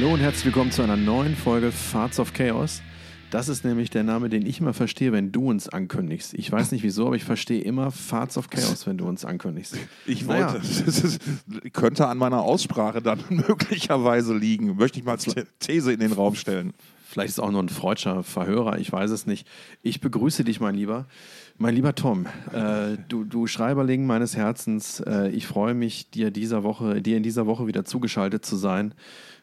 Hallo und herzlich willkommen zu einer neuen Folge Farts of Chaos. Das ist nämlich der Name, den ich immer verstehe, wenn du uns ankündigst. Ich weiß nicht wieso, aber ich verstehe immer Farts of Chaos, wenn du uns ankündigst. Ich wollte, das ist, könnte an meiner Aussprache dann möglicherweise liegen. Möchte ich mal als These in den Raum stellen. Vielleicht ist es auch nur ein freudscher Verhörer, ich weiß es nicht. Ich begrüße dich, mein Lieber. Mein lieber Tom, äh, du, du Schreiberling meines Herzens, äh, ich freue mich, dir, dieser Woche, dir in dieser Woche wieder zugeschaltet zu sein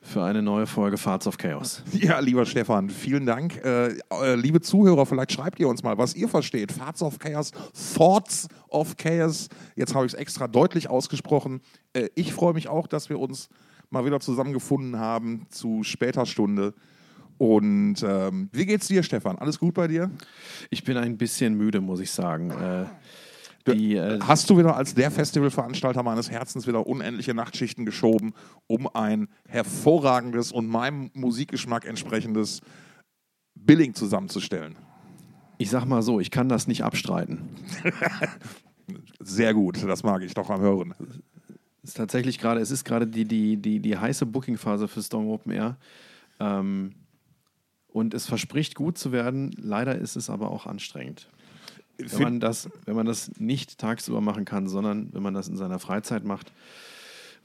für eine neue Folge Farts of Chaos. Ja, lieber Stefan, vielen Dank. Äh, äh liebe Zuhörer, vielleicht schreibt ihr uns mal, was ihr versteht. Farts of Chaos, Thoughts of Chaos. Jetzt habe ich es extra deutlich ausgesprochen. Äh, ich freue mich auch, dass wir uns mal wieder zusammengefunden haben zu später Stunde. Und ähm, wie geht's dir, Stefan? Alles gut bei dir? Ich bin ein bisschen müde, muss ich sagen. Äh, die, äh, Hast du wieder als der Festivalveranstalter meines Herzens wieder unendliche Nachtschichten geschoben, um ein hervorragendes und meinem Musikgeschmack entsprechendes Billing zusammenzustellen? Ich sag mal so, ich kann das nicht abstreiten. Sehr gut, das mag ich doch am Hören. Es ist tatsächlich gerade, es ist gerade die, die, die, die heiße Bookingphase für Storm Open Air. Ähm, und es verspricht gut zu werden. Leider ist es aber auch anstrengend. Wenn man, das, wenn man das nicht tagsüber machen kann, sondern wenn man das in seiner Freizeit macht,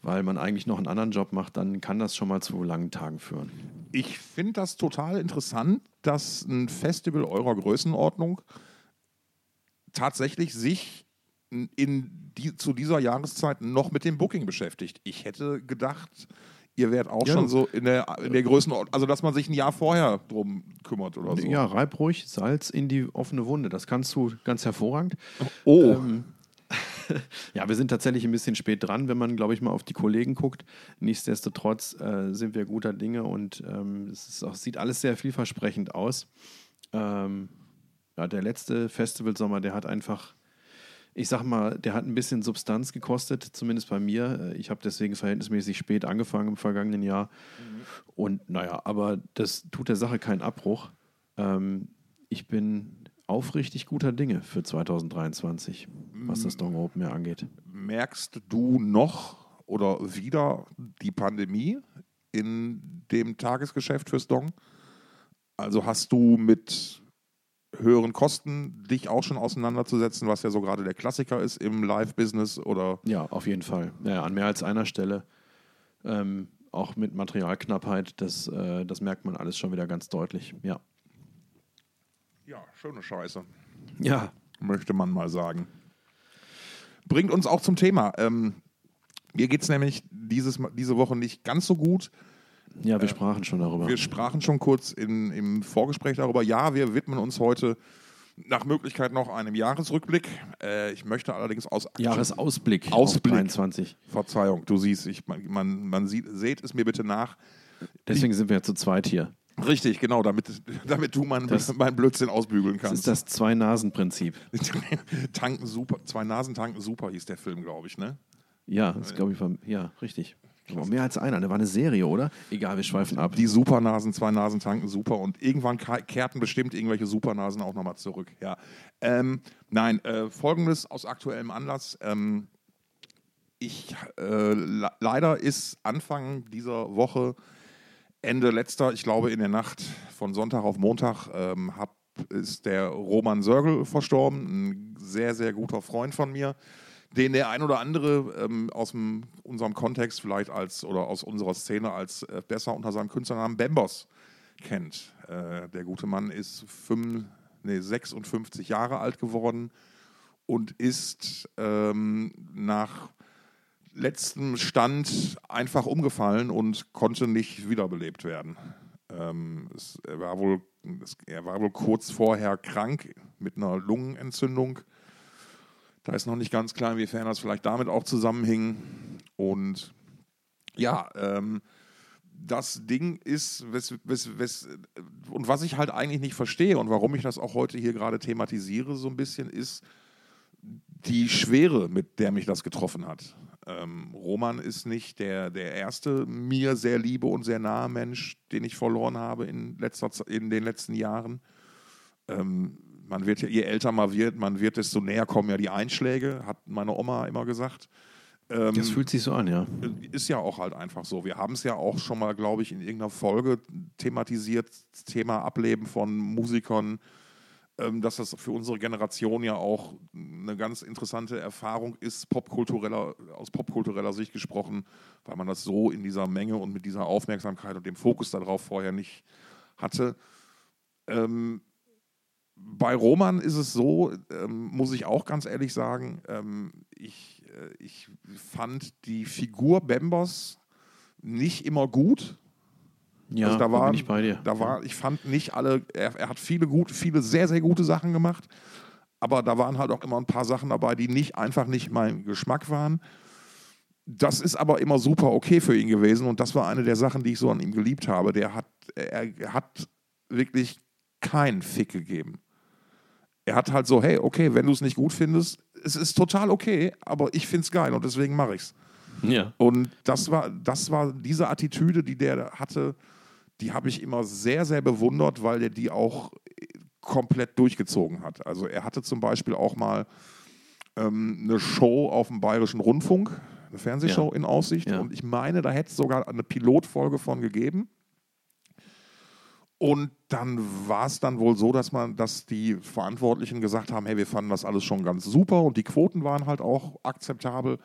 weil man eigentlich noch einen anderen Job macht, dann kann das schon mal zu langen Tagen führen. Ich finde das total interessant, dass ein Festival eurer Größenordnung tatsächlich sich in die, zu dieser Jahreszeit noch mit dem Booking beschäftigt. Ich hätte gedacht, ihr werdet auch ja. schon so in der, in der Größenordnung, also dass man sich ein Jahr vorher drum kümmert oder so. Ja, reib ruhig Salz in die offene Wunde. Das kannst du ganz hervorragend. Oh. Ähm, ja, wir sind tatsächlich ein bisschen spät dran, wenn man, glaube ich, mal auf die Kollegen guckt. Nichtsdestotrotz äh, sind wir guter Dinge und ähm, es auch, sieht alles sehr vielversprechend aus. Ähm, ja, der letzte Festivalsommer, der hat einfach ich sag mal, der hat ein bisschen Substanz gekostet, zumindest bei mir. Ich habe deswegen verhältnismäßig spät angefangen im vergangenen Jahr. Mhm. Und naja, aber das tut der Sache keinen Abbruch. Ähm, ich bin aufrichtig guter Dinge für 2023, was das Dong Open Air angeht. Merkst du noch oder wieder die Pandemie in dem Tagesgeschäft fürs Dong? Also hast du mit höheren Kosten, dich auch schon auseinanderzusetzen, was ja so gerade der Klassiker ist im Live-Business oder? Ja, auf jeden Fall. Ja, an mehr als einer Stelle. Ähm, auch mit Materialknappheit, das, äh, das merkt man alles schon wieder ganz deutlich. Ja. Ja, schöne Scheiße. Ja. Möchte man mal sagen. Bringt uns auch zum Thema. Ähm, mir geht es nämlich dieses, diese Woche nicht ganz so gut. Ja, wir äh, sprachen schon darüber. Wir sprachen schon kurz in, im Vorgespräch darüber. Ja, wir widmen uns heute nach Möglichkeit noch einem Jahresrückblick. Äh, ich möchte allerdings aus Jahresausblick Ausblick. 23. Verzeihung, du siehst, ich, man, man sieht, seht es mir bitte nach. Deswegen ich, sind wir ja zu zweit hier. Richtig, genau, damit, damit du meinen mein Blödsinn ausbügeln kannst. Das ist das Zwei-Nasen-Prinzip. tanken super, Zwei Nasen tanken super hieß der Film, glaube ich, ne? Ja, das glaube ich, war, ja, richtig. Aber mehr als einer. Da war eine Serie, oder? Egal, wir schweifen ab. Die Supernasen, zwei Nasen tanken super. Und irgendwann kehrten bestimmt irgendwelche Supernasen auch nochmal zurück. Ja. Ähm, nein, äh, folgendes aus aktuellem Anlass. Ähm, ich, äh, leider ist Anfang dieser Woche, Ende letzter, ich glaube in der Nacht von Sonntag auf Montag, ähm, hab, ist der Roman Sörgel verstorben. Ein sehr, sehr guter Freund von mir den der ein oder andere ähm, aus dem, unserem Kontext vielleicht als oder aus unserer Szene als äh, besser unter seinem Künstlernamen Bembos kennt. Äh, der gute Mann ist fünf, nee, 56 Jahre alt geworden und ist ähm, nach letztem Stand einfach umgefallen und konnte nicht wiederbelebt werden. Ähm, es, er, war wohl, es, er war wohl kurz vorher krank mit einer Lungenentzündung da ist noch nicht ganz klar, inwiefern das vielleicht damit auch zusammenhing. Und ja, ähm, das Ding ist, wes, wes, wes, und was ich halt eigentlich nicht verstehe und warum ich das auch heute hier gerade thematisiere, so ein bisschen, ist die Schwere, mit der mich das getroffen hat. Ähm, Roman ist nicht der, der erste mir sehr liebe und sehr nahe Mensch, den ich verloren habe in, letzter, in den letzten Jahren. Ähm, man wird je älter man wird, man wird, desto näher kommen ja die Einschläge, hat meine Oma immer gesagt. Ähm, Das fühlt sich so an, ja. ist ja auch halt einfach so. Wir haben es ja auch schon mal, glaube ich, in irgendeiner Folge thematisiert, Thema Ableben von Musikern, ähm, dass das für unsere Generation ja auch eine ganz interessante Erfahrung ist, popkultureller, aus popkultureller Sicht gesprochen, weil man das so in dieser Menge und mit dieser Aufmerksamkeit und dem Fokus darauf vorher nicht hatte. Ähm, bei Roman ist es so, ähm, muss ich auch ganz ehrlich sagen, ähm, ich, äh, ich fand die Figur Bembers nicht immer gut. Ja, also da war, bin ich bei dir. Da war, ich fand nicht alle, er, er hat viele gute, viele sehr, sehr gute Sachen gemacht, aber da waren halt auch immer ein paar Sachen dabei, die nicht einfach nicht mein Geschmack waren. Das ist aber immer super okay für ihn gewesen und das war eine der Sachen, die ich so an ihm geliebt habe. Der hat, er hat wirklich keinen Fick gegeben. Er hat halt so, hey, okay, wenn du es nicht gut findest, es ist total okay, aber ich finde es geil und deswegen mache ich es. Ja. Und das war, das war diese Attitüde, die der hatte, die habe ich immer sehr, sehr bewundert, weil er die auch komplett durchgezogen hat. Also er hatte zum Beispiel auch mal ähm, eine Show auf dem Bayerischen Rundfunk, eine Fernsehshow Ja. in Aussicht. Ja. Und ich meine, da hätte es sogar eine Pilotfolge von gegeben. Und dann war es dann wohl so, dass man, dass die Verantwortlichen gesagt haben, hey, wir fanden das alles schon ganz super und die Quoten waren halt auch akzeptabel.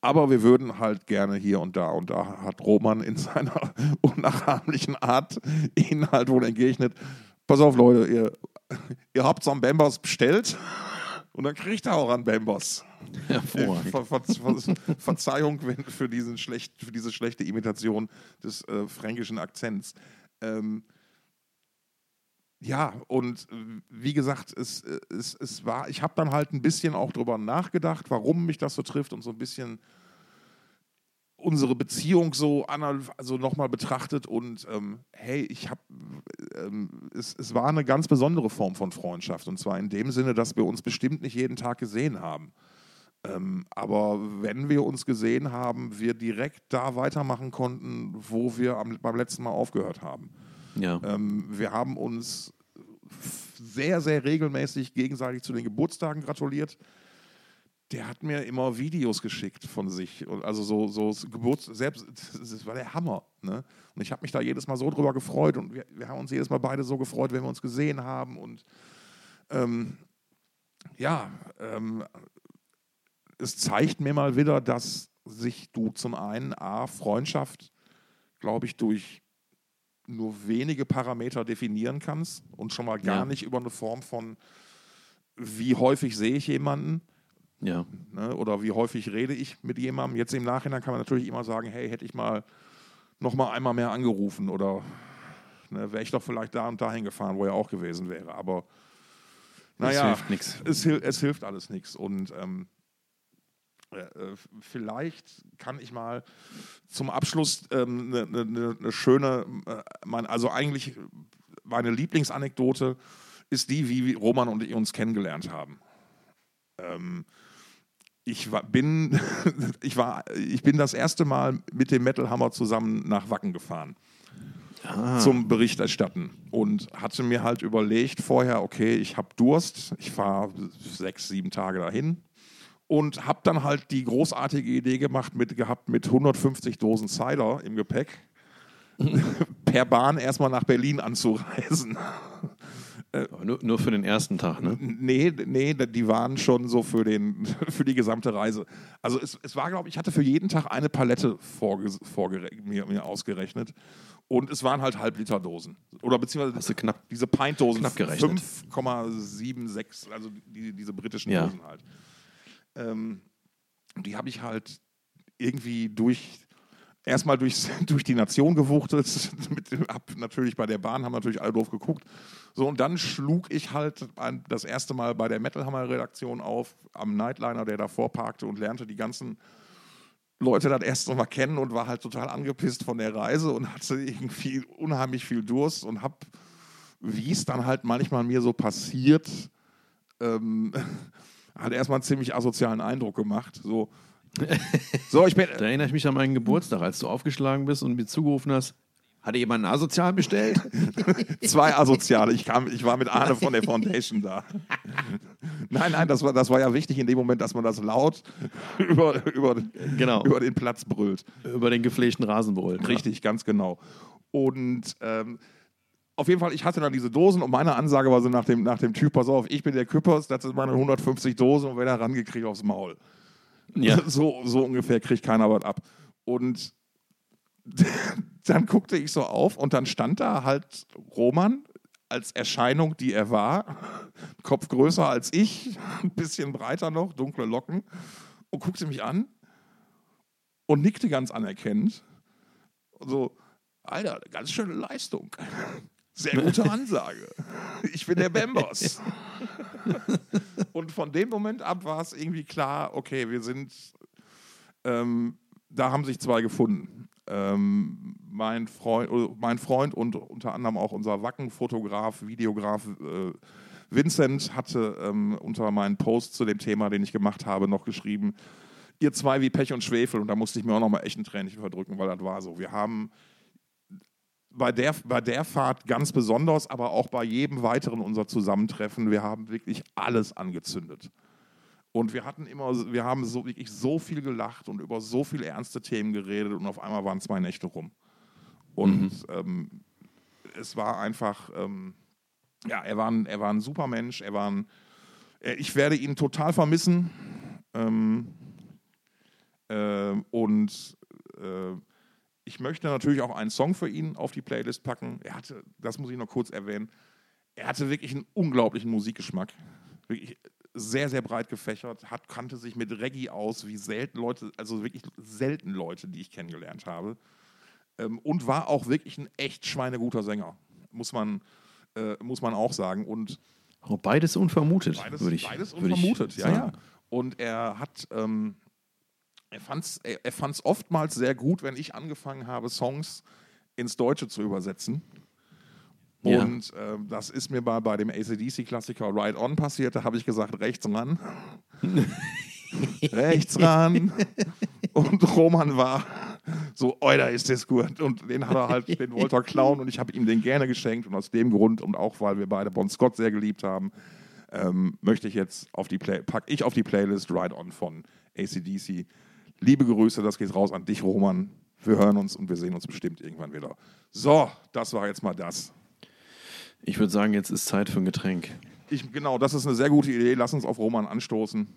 Aber wir würden halt gerne hier und da. Und da hat Roman in seiner unnachahmlichen Art ihnen halt wohl entgegnet: Pass auf, Leute, ihr, ihr habt so einen Bambers bestellt und dann kriegt er auch einen. Hervorragend. Ver, ver, ver, Verzeihung für, diesen schlecht, für diese schlechte Imitation des äh, fränkischen Akzents. Ähm, ja, und äh, wie gesagt, es, äh, es, es war, ich habe dann halt ein bisschen auch drüber nachgedacht, warum mich das so trifft und so ein bisschen unsere Beziehung so also nochmal betrachtet und ähm, hey, ich habe, ähm, es, es war eine ganz besondere Form von Freundschaft und zwar in dem Sinne, dass wir uns bestimmt nicht jeden Tag gesehen haben. Ähm, aber wenn wir uns gesehen haben, wir direkt da weitermachen konnten, wo wir am, beim letzten Mal aufgehört haben. Ja. Ähm, wir haben uns sehr, sehr regelmäßig gegenseitig zu den Geburtstagen gratuliert. Der hat mir immer Videos geschickt von sich. Also so, so Geburts selbst, das war der Hammer. Ne? Und ich habe mich da jedes Mal so drüber gefreut und wir, wir haben uns jedes Mal beide so gefreut, wenn wir uns gesehen haben. Und ähm, ja, ähm, es zeigt mir mal wieder, dass sich du zum einen A, Freundschaft, glaube ich, durch nur wenige Parameter definieren kannst und schon mal gar Ja. nicht über eine Form von, wie häufig sehe ich jemanden ja. ne, oder wie häufig rede ich mit jemandem. Jetzt im Nachhinein kann man natürlich immer sagen, hey, hätte ich mal noch mal einmal mehr angerufen oder ne, wäre ich doch vielleicht da und dahin gefahren, wo er auch gewesen wäre. Aber naja, hilft nix. Es, es hilft alles nichts. Und ähm, äh, äh, vielleicht kann ich mal zum Abschluss eine ähm, ne, ne, ne, ne schöne, äh, mein, also eigentlich meine Lieblingsanekdote ist die, wie Roman und ich uns kennengelernt haben. Ähm, ich war, bin, ich, war, ich bin das erste Mal mit dem Metal Hammer zusammen nach Wacken gefahren Ah, zum Bericht erstatten und hatte mir halt überlegt vorher, okay, ich habe Durst, ich fahre sechs, sieben Tage dahin und habe dann halt die großartige Idee gemacht mit, gehabt mit 150 Dosen Cider im Gepäck per Bahn erstmal nach Berlin anzureisen. aber nur, nur für den ersten Tag, ne? Nee, nee, die waren schon so für, den, für die gesamte Reise. Also es, es war, glaube ich, ich hatte für jeden Tag eine Palette vorge, vorgere, mir, mir ausgerechnet. Und es waren halt Halbliterdosen. Oder beziehungsweise Hast du knapp- diese Pintdosen. knapp gerechnet. 5,76, also die, diese britischen Ja. Dosen halt. Ähm, die habe ich halt irgendwie durch erstmal durch, durch die Nation gewuchtet. Mit, hab natürlich bei der Bahn, haben natürlich alle doof geguckt. So, und dann schlug ich halt ein, das erste Mal bei der Metal Hammer Redaktion auf, am Nightliner, der davor parkte und lernte die ganzen Leute das erste Mal kennen und war halt total angepisst von der Reise und hatte irgendwie unheimlich viel Durst und hab, wie es dann halt manchmal mir so passiert, ähm, hat erstmal einen ziemlich asozialen Eindruck gemacht. So, so ich bin, Da erinnere ich mich an meinen Geburtstag, als du aufgeschlagen bist und mir zugerufen hast, Hatte jemand einen Asozial bestellt? Zwei Asoziale. Ich, kam, ich war mit Arne von der Foundation da. Nein, nein, das war, das war ja wichtig in dem Moment, dass man das laut über, über, Genau. über den Platz brüllt. Über den gepflegten Rasen brüllt. Richtig, ganz genau. Und ähm, auf jeden Fall, ich hatte dann diese Dosen und meine Ansage war so nach dem, nach dem Typ, pass auf, ich bin der Küppers, das sind meine 150 Dosen und wenn er rangeht, krieg ich aufs Maul. Ja. So, so ungefähr kriegt keiner was ab. Und dann guckte ich so auf und dann stand da halt Roman als Erscheinung, die er war. Kopf größer als ich, ein bisschen breiter noch, dunkle Locken. Und guckte mich an und nickte ganz anerkennend. Und so, Alter, ganz schöne Leistung. Sehr gute Ansage. Ich bin der Bambos. Und von dem Moment ab war es irgendwie klar, okay, wir sind, ähm, da haben sich zwei gefunden. Ähm, mein, Freund, äh, mein Freund und unter anderem auch unser Wacken-Fotograf, Videograf äh, Vincent hatte ähm, unter meinen Post zu dem Thema, den ich gemacht habe, noch geschrieben, ihr zwei wie Pech und Schwefel. Und da musste ich mir auch noch mal echt ein Tränchen verdrücken, weil das war so. Wir haben bei der, bei der Fahrt ganz besonders, aber auch bei jedem weiteren unser Zusammentreffen, wir haben wirklich alles angezündet. Und wir hatten immer, wir haben so wirklich so viel gelacht und über so viele ernste Themen geredet und auf einmal waren zwei Nächte rum. Und ähm, es war einfach, ähm, ja, er war, ein, er war ein super Mensch, er war ein, äh, ich werde ihn total vermissen. Ähm, ähm, und äh, ich möchte natürlich auch einen Song für ihn auf die Playlist packen. Er hatte, das muss ich noch kurz erwähnen, er hatte wirklich einen unglaublichen Musikgeschmack. Wirklich sehr, sehr breit gefächert, hat, kannte sich mit Reggae aus, wie selten Leute, also wirklich selten Leute, die ich kennengelernt habe. Ähm, und war auch wirklich ein echt schweineguter Sänger, muss man, äh, muss man auch sagen. Und beides unvermutet, Beides, würde ich, beides würde ich unvermutet, ja, sagen. ja. Und er hat, ähm, er fand es er, er fand's oftmals sehr gut, wenn ich angefangen habe, Songs ins Deutsche zu übersetzen. Ja. Und ähm, das ist mir bei, bei dem ACDC-Klassiker Ride On passiert. Da habe ich gesagt, rechts ran. rechts ran. Und Roman war so, oi, da ist das gut. Und den hat er halt, den wollte er klauen und ich habe ihm den gerne geschenkt. Und aus dem Grund und auch weil wir beide Bon Scott sehr geliebt haben, ähm, möchte ich jetzt auf die Play pack ich auf die Playlist Ride On von ACDC. Liebe Grüße, das geht raus an dich, Roman. Wir hören uns und wir sehen uns bestimmt irgendwann wieder. So, das war jetzt mal das. Ich würde sagen, jetzt ist Zeit für ein Getränk. Ich, genau, das ist eine sehr gute Idee. Lass uns auf Roman anstoßen.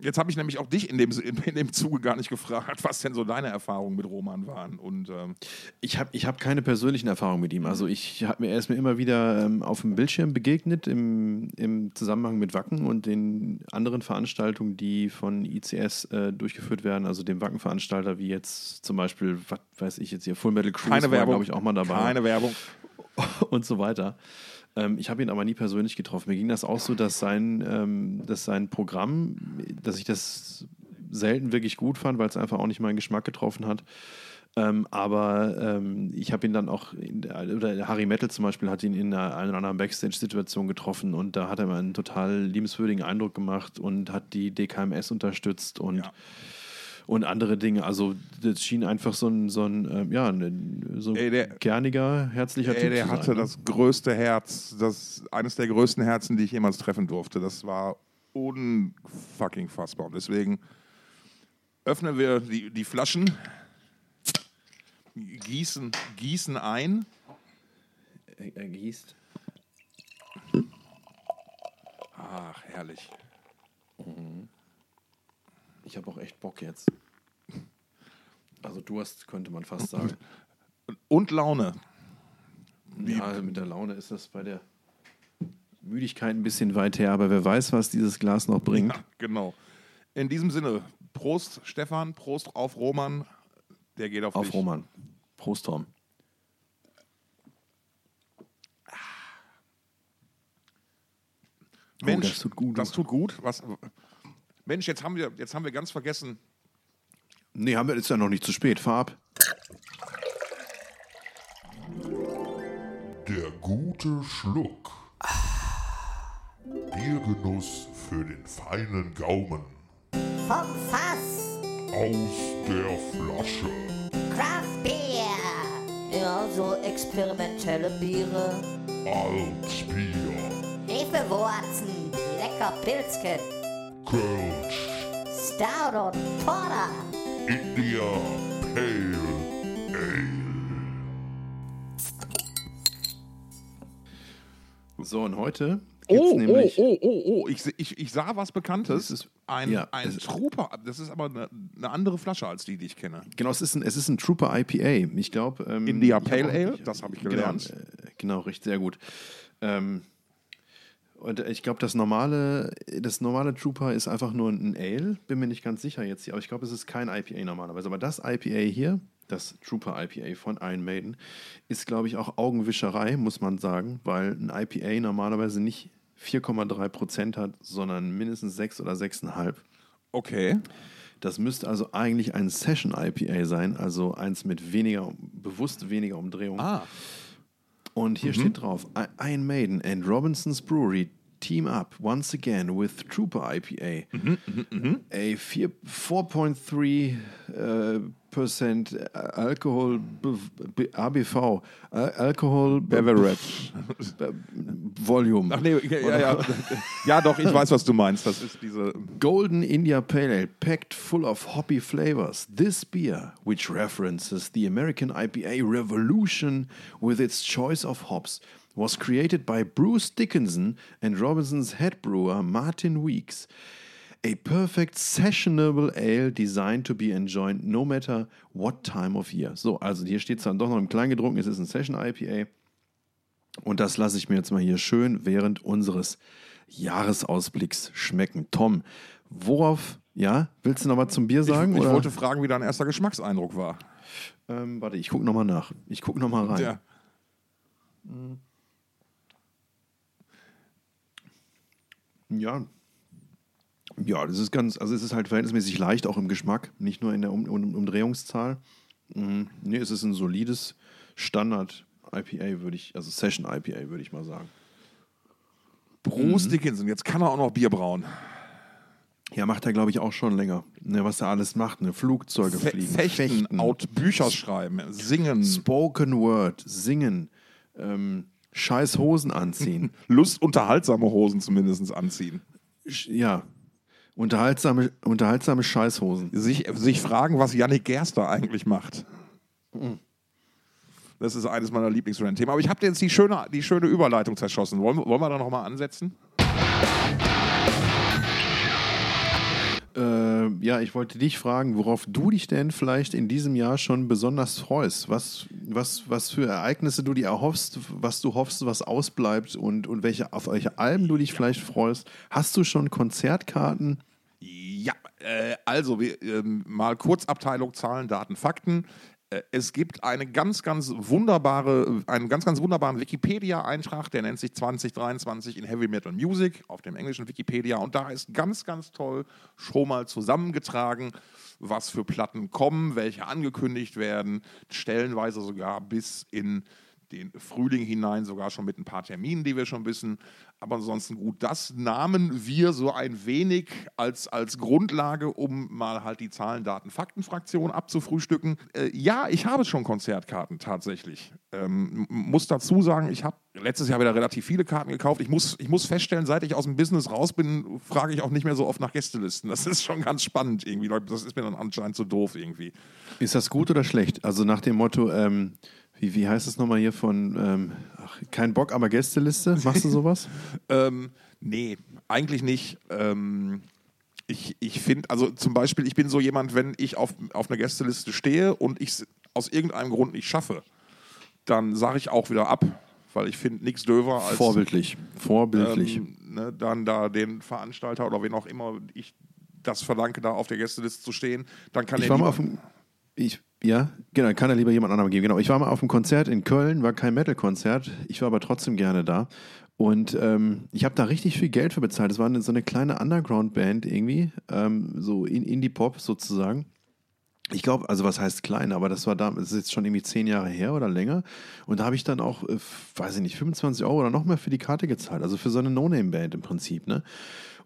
Jetzt habe ich nämlich auch dich in dem, in dem Zuge gar nicht gefragt, was denn so deine Erfahrungen mit Roman waren. Und ähm, Ich habe ich hab keine persönlichen Erfahrungen mit ihm. Also ich hab mir, er ist mir immer wieder ähm, auf dem Bildschirm begegnet im, im Zusammenhang mit Wacken und den anderen Veranstaltungen, die von ICS äh, durchgeführt werden, also dem Wackenveranstalter, wie jetzt zum Beispiel, was weiß ich jetzt hier, Full Metal Cruise glaube ich, auch mal dabei Keine Werbung. und so weiter. Ähm, ich habe ihn aber nie persönlich getroffen. Mir ging das auch so, dass sein, ähm, dass sein Programm, dass ich das selten wirklich gut fand, weil es einfach auch nicht meinen Geschmack getroffen hat. Ähm, aber ähm, ich habe ihn dann auch, in der, oder Harry Metal zum Beispiel hat ihn in einer, einer anderen Backstage-Situation getroffen und da hat er mir einen total liebenswürdigen Eindruck gemacht und hat die DKMS unterstützt und Ja. Und andere Dinge. Also das schien einfach so ein, so ein ähm, ja, ein, so ein Ey, der- kerniger, herzlicher Ey, Typ der zu hatte sein, ne? das größte Herz, das, eines der größten Herzen, die ich jemals treffen durfte. Das war unfucking fassbar. Und deswegen öffnen wir die, die Flaschen, gießen, gießen ein. Er, er gießt. Ach, herrlich. Ich habe auch echt Bock jetzt. Also Durst könnte man fast sagen. Und Laune. Ja, mit der Laune ist das bei der Müdigkeit ein bisschen weit her, aber wer weiß, was dieses Glas noch bringt. Ja, genau. In diesem Sinne, Prost Stefan, Prost auf Roman. Der geht auf, Auf dich. Roman. Prost, Tom. Mensch, Oh, das tut gut. Das tut gut. Was, Mensch, jetzt haben, wir, jetzt haben wir ganz vergessen, Nee, haben wir, ist ja noch nicht zu spät. Fahr ab. Der gute Schluck. Biergenuss für den feinen Gaumen. Vom Fass. Aus der Flasche. Craft Beer. Ja, so experimentelle Biere. Altbier, Hefewurzen, lecker Pilzken, Kölsch, Stout und Porter. India Pale Ale. So, und heute gibt's Oh, oh, nämlich. oh, oh, oh, ich, se- ich, ich sah was Bekanntes. Das ist- ein ja, ein Trooper, das ist aber eine, eine andere Flasche als die, die ich kenne. Genau, es ist ein, es ist ein Trooper IPA. Ich glaube. Ähm, India ich Pale Ale, das habe ich gelernt. Genau, äh, genau richtig, sehr gut. Ähm, und ich glaube, das normale, das normale Trooper ist einfach nur ein Ale. Bin mir nicht ganz sicher jetzt hier, aber ich glaube, es ist kein IPA normalerweise. Aber das IPA hier, das Trooper IPA von Iron Maiden, ist, glaube ich, auch Augenwischerei, muss man sagen, weil ein IPA normalerweise nicht 4,3 Prozent hat, sondern mindestens 6 oder 6,5. Okay. Das müsste also eigentlich ein Session IPA sein, also eins mit weniger, bewusst weniger Umdrehung. Ah. Und hier steht drauf: Iron Maiden and Robinson's Brewery team up once again with Trooper IPA. A vier- 4.3 äh, Percent Alkohol ABV, Al- Alcohol B- Beverage. Volume. Ach nee, ja, ja. ja, doch, ich weiß, was du meinst. Das ist diese. Golden India Pale Ale, packed full of hoppy flavors. This beer, which references the American IPA revolution with its choice of hops, was created by Bruce Dickinson and Robinson's head brewer Martin Weeks. A perfect sessionable ale designed to be enjoyed no matter what time of year. So, also hier steht es dann doch noch im Kleingedruckten, es ist ein Session IPA. Und das lasse ich mir jetzt mal hier schön während unseres Jahresausblicks schmecken. Tom, worauf, ja, willst du noch was zum Bier sagen? ich, ich oder? wollte fragen, wie dein erster Geschmackseindruck war. ähm, warte, ich gucke nochmal nach. Ich gucke nochmal rein. Ja. Ja. Ja, das ist ganz, also es ist halt verhältnismäßig leicht, auch im Geschmack, nicht nur in der um um Umdrehungszahl. Mhm. Nee, es ist ein solides Standard-IPA, würde ich, also Session-IPA, würde ich mal sagen. Bruce Dickinson, jetzt kann er auch noch Bier brauen. Ja, macht er, glaube ich, auch schon länger. Ne, was er alles macht, ne? Flugzeuge Fe fliegen, fechten, Out Bücher schreiben, singen, Spoken Word, singen, ähm, scheiß Hosen anziehen. Lust unterhaltsame Hosen zumindest anziehen. Ja, unterhaltsame, unterhaltsame Scheißhosen. Sich, sich fragen, was Yannick Gerster eigentlich macht. Das ist eines meiner Lieblingsthemen. Aber ich habe dir jetzt die schöne, die schöne Überleitung zerschossen. Wollen, wollen wir da nochmal ansetzen? Äh, ja, ich wollte dich fragen, worauf du dich denn vielleicht in diesem Jahr schon besonders freust. Was, was, was für Ereignisse du dir erhoffst, was du hoffst, was ausbleibt und, und welche, auf welche Alben du dich vielleicht freust. Hast du schon Konzertkarten? Ja, äh, also wir, ähm, mal kurz Abteilung Zahlen, Daten, Fakten. Äh, Es gibt eine ganz, ganz wunderbare, einen ganz, ganz wunderbaren Wikipedia-Eintrag, der nennt sich 2023 in Heavy Metal Music auf dem englischen Wikipedia. Und da ist ganz, ganz toll schon mal zusammengetragen, was für Platten kommen, welche angekündigt werden, stellenweise sogar bis in den Frühling hinein, sogar schon mit ein paar Terminen, die wir schon wissen. Aber ansonsten gut, das nahmen wir so ein wenig als, als Grundlage, um mal halt die Zahlen, Daten, Fakten-Fraktion abzufrühstücken. Äh, ja, ich habe schon Konzertkarten tatsächlich. Ähm, muss dazu sagen, ich habe letztes Jahr wieder relativ viele Karten gekauft. Ich muss, ich muss feststellen, seit ich aus dem Business raus bin, frage ich auch nicht mehr so oft nach Gästelisten. Das ist schon ganz spannend irgendwie. Das ist mir dann anscheinend zu doof irgendwie. Ist das gut oder schlecht? Also nach dem Motto, ähm, wie, wie heißt es nochmal hier von, ähm, ach, kein Bock, aber Gästeliste? Machst du sowas? Ähm, nee, eigentlich nicht. Ähm, ich ich finde, also zum Beispiel, ich bin so jemand, wenn ich auf, auf einer Gästeliste stehe und ich es aus irgendeinem Grund nicht schaffe, dann sage ich auch wieder ab, weil ich finde nichts döver als Vorbildlich. Vorbildlich. ähm, ne, dann da den Veranstalter oder wen auch immer ich das verlange, da auf der Gästeliste zu stehen, dann kann Ich er war mal auf dem. Ich, ja, genau, kann er lieber jemand anderem geben. Genau. Ich war mal auf einem Konzert in Köln, war kein Metal-Konzert. Ich war aber trotzdem gerne da. Und ähm, ich habe da richtig viel Geld für bezahlt. Es war eine, so eine kleine Underground-Band irgendwie, ähm, so in Indie-Pop sozusagen. Ich glaube, also was heißt klein, aber das war da, das ist jetzt schon irgendwie zehn Jahre her oder länger. Und da habe ich dann auch, äh, weiß ich nicht, 25 Euro oder noch mehr für die Karte gezahlt. Also für so eine No-Name-Band im Prinzip, ne?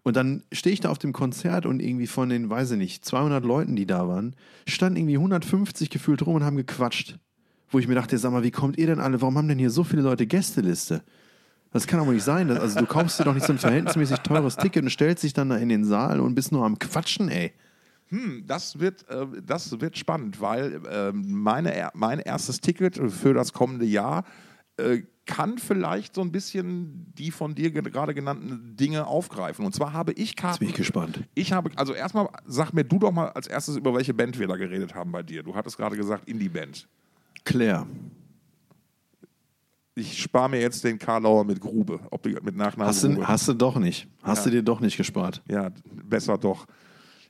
Und dann stehe ich da auf dem Konzert und irgendwie von den, weiß ich nicht, 200 Leuten, die da waren, standen irgendwie 150 gefühlt rum und haben gequatscht. wo ich mir dachte, sag mal, wie kommt ihr denn alle, warum haben denn hier so viele Leute Gästeliste? Das kann wohl nicht sein. dass- Also du kaufst dir doch nicht so ein verhältnismäßig teures Ticket und stellst dich dann da in den Saal und bist nur am Quatschen, ey. Das wird, äh, das wird spannend, weil äh, meine, mein erstes Ticket für das kommende Jahr äh, kann vielleicht so ein bisschen die von dir ge- gerade genannten Dinge aufgreifen. Und zwar habe ich Karten. Jetzt bin ich gespannt. Ich habe, also erstmal sag mir du doch mal als erstes, über welche Band wir da geredet haben bei dir. Du hattest gerade gesagt Indie-Band. Claire. Ich spare mir jetzt den Karlauer mit Grube, ob die, mit Nachnamen Hast du, hast du doch nicht. Hast du dir doch nicht gespart. Ja, besser doch.